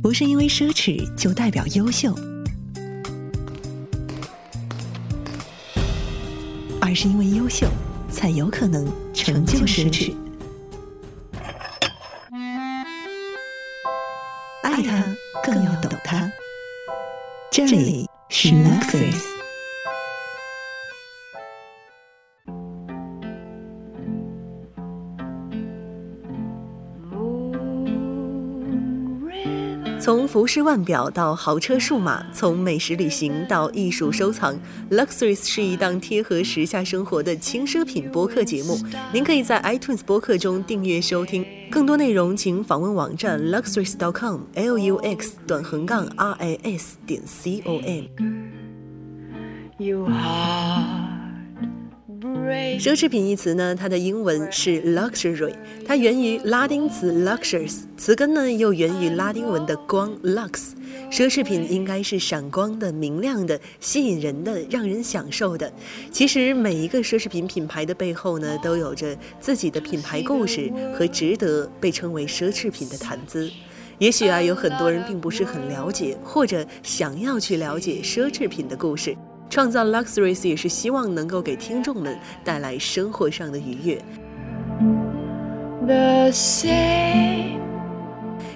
不是因为奢侈就代表优秀，而是因为优秀才有可能成就奢侈。爱他更要懂他。这里是 Luxury。从服饰腕表到豪车数码，从美食旅行到艺术收藏，Luxuries 是一档贴合时下生活的轻奢品播客节目。您可以在 iTunes 播客中订阅收听，更多内容请访问网站 luxuries.com，l u x 短横杠 r a s 点 c o m。You are 奢侈品一词呢，它的英文是 luxury，它源于拉丁词 luxus，词根呢又源于拉丁文的光 lux。奢侈品应该是闪光的、明亮的、吸引人的、让人享受的。其实每一个奢侈品品牌的背后呢，都有着自己的品牌故事和值得被称为奢侈品的谈资。也许啊，有很多人并不是很了解，或者想要去了解奢侈品的故事。创造 Luxuries 也是希望能够给听众们带来生活上的愉悦。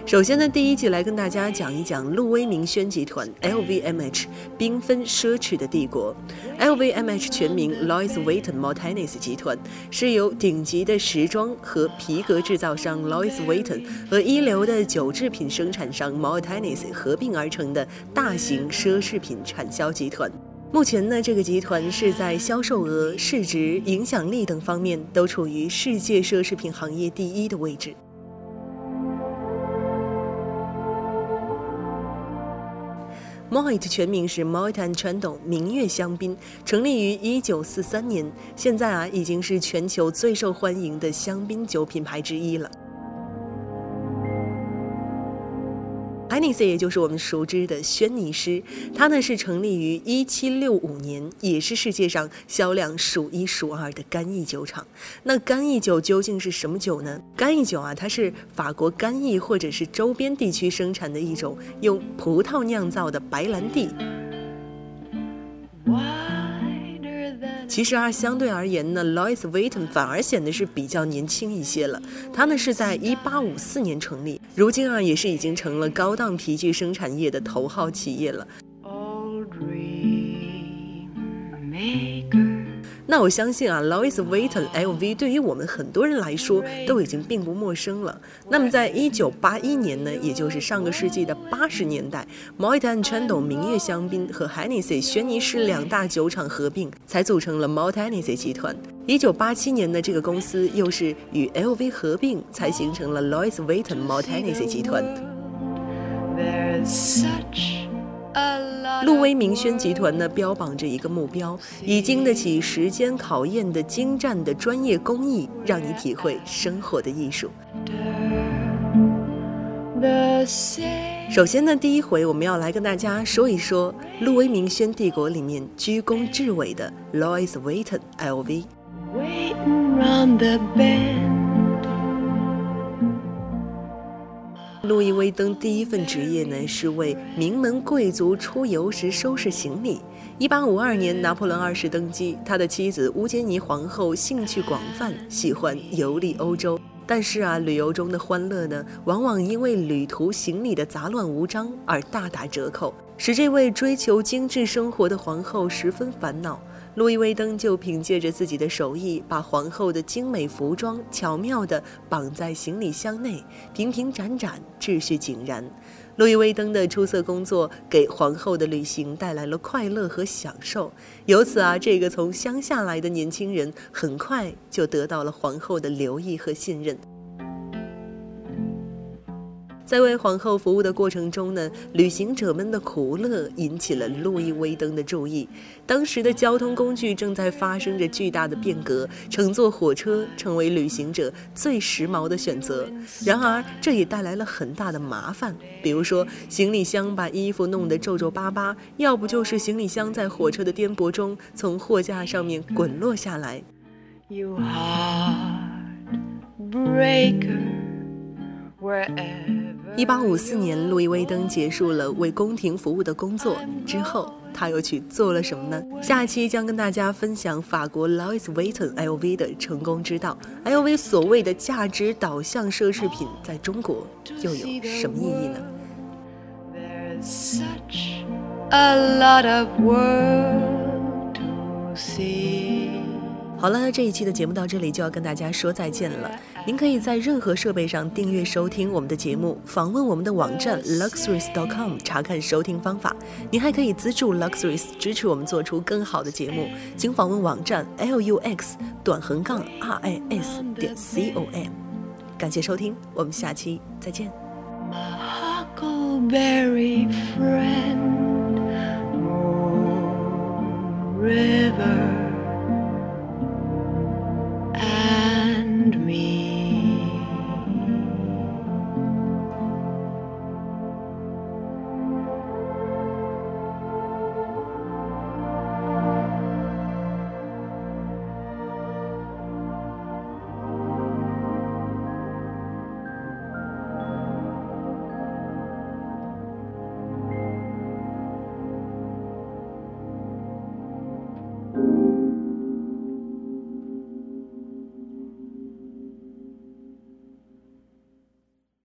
首先呢，第一集来跟大家讲一讲路威明轩集团 （LVMH） 缤纷奢侈的帝国。LVMH 全名 Louis Vuitton Martins 集团，是由顶级的时装和皮革制造商 Louis Vuitton 和一流的酒制品生产商 Martins 合并而成的大型奢侈品产销集团。目前呢，这个集团是在销售额、市值、影响力等方面都处于世界奢侈品行业第一的位置。Moet 全名是 Moet and Chandon 明月香槟，成立于一九四三年，现在啊已经是全球最受欢迎的香槟酒品牌之一了。Nisse 也就是我们熟知的轩尼诗，它呢是成立于一七六五年，也是世界上销量数一数二的干邑酒厂。那干邑酒究竟是什么酒呢？干邑酒啊，它是法国干邑或者是周边地区生产的一种用葡萄酿造的白兰地。其实啊，相对而言呢，Lois Vuitton 反而显得是比较年轻一些了。它呢是在一八五四年成立，如今啊也是已经成了高档皮具生产业的头号企业了。那我相信啊，Louis Vuitton LV 对于我们很多人来说都已经并不陌生了。那么，在一九八一年呢，也就是上个世纪的八十年代，Moet and Chandon 明月香槟和 Hennessy 轩尼诗两大酒厂合并，才组成了 Moet Hennessy 集团。一九八七年的这个公司又是与 LV 合并，才形成了 Louis Vuitton Moet Hennessy 集团。路威明轩集团呢，标榜着一个目标：以经得起时间考验的精湛的专业工艺，让你体会生活的艺术。首先呢，第一回我们要来跟大家说一说路威明轩帝国里面居功至伟的 Louis Vuitton LV。路易威登第一份职业呢，是为名门贵族出游时收拾行李。一八五二年，拿破仑二世登基，他的妻子乌坚尼皇后兴趣广泛，喜欢游历欧洲。但是啊，旅游中的欢乐呢，往往因为旅途行李的杂乱无章而大打折扣，使这位追求精致生活的皇后十分烦恼。路易威登就凭借着自己的手艺，把皇后的精美服装巧妙地绑在行李箱内，平平展展，秩序井然。路易威登的出色工作给皇后的旅行带来了快乐和享受，由此啊，这个从乡下来的年轻人很快就得到了皇后的留意和信任。在为皇后服务的过程中呢，旅行者们的苦乐引起了路易威登的注意。当时的交通工具正在发生着巨大的变革，乘坐火车成为旅行者最时髦的选择。然而，这也带来了很大的麻烦，比如说行李箱把衣服弄得皱皱巴巴，要不就是行李箱在火车的颠簸中从货架上面滚落下来。You heartbreaker 一八五四年，路易威登结束了为宫廷服务的工作之后，他又去做了什么呢？下期将跟大家分享法国 Louis Vuitton LV 的成功之道。LV 所谓的价值导向奢侈品，在中国又有什么意义呢？好了，这一期的节目到这里就要跟大家说再见了。您可以在任何设备上订阅收听我们的节目，访问我们的网站 luxuries.com 查看收听方法。您还可以资助 Luxuries 支持我们做出更好的节目，请访问网站 lux 短横杠 ris 点 com。感谢收听，我们下期再见。river